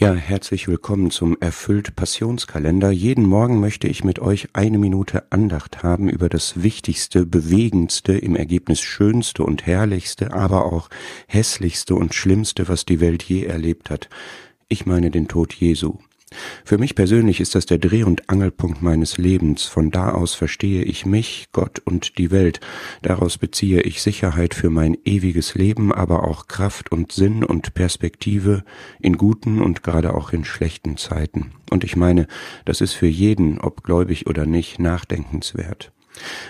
Ja, herzlich willkommen zum Erfüllt Passionskalender. Jeden Morgen möchte ich mit euch eine Minute Andacht haben über das Wichtigste, Bewegendste, im Ergebnis Schönste und Herrlichste, aber auch Hässlichste und Schlimmste, was die Welt je erlebt hat. Ich meine den Tod Jesu. Für mich persönlich ist das der Dreh- und Angelpunkt meines Lebens. Von da aus verstehe ich mich, Gott und die Welt. Daraus beziehe ich Sicherheit für mein ewiges Leben, aber auch Kraft und Sinn und Perspektive in guten und gerade auch in schlechten Zeiten. Und ich meine, das ist für jeden, ob gläubig oder nicht, nachdenkenswert.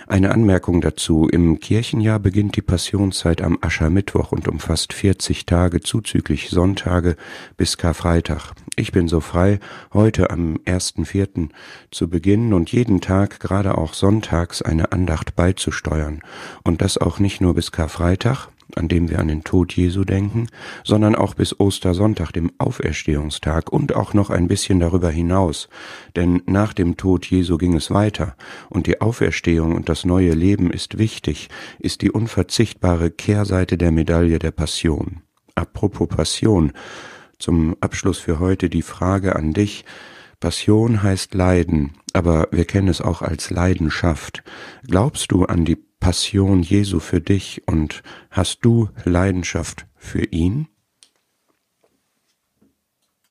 Eine Anmerkung dazu. Im Kirchenjahr beginnt die Passionszeit am Aschermittwoch und umfasst 40 Tage zuzüglich Sonntage bis Karfreitag. Ich bin so frei, heute am 1.4. zu beginnen und jeden Tag, gerade auch sonntags, eine Andacht beizusteuern. Und das auch nicht nur bis Karfreitag, an dem wir an den Tod Jesu denken, sondern auch bis Ostersonntag, dem Auferstehungstag und auch noch ein bisschen darüber hinaus. Denn nach dem Tod Jesu ging es weiter und die Auferstehung und das neue Leben ist wichtig, ist die unverzichtbare Kehrseite der Medaille der Passion. Apropos Passion, zum Abschluss für heute die Frage an dich, Passion heißt Leiden, aber wir kennen es auch als Leidenschaft. Glaubst du an die Passion Jesu für dich und hast du Leidenschaft für ihn?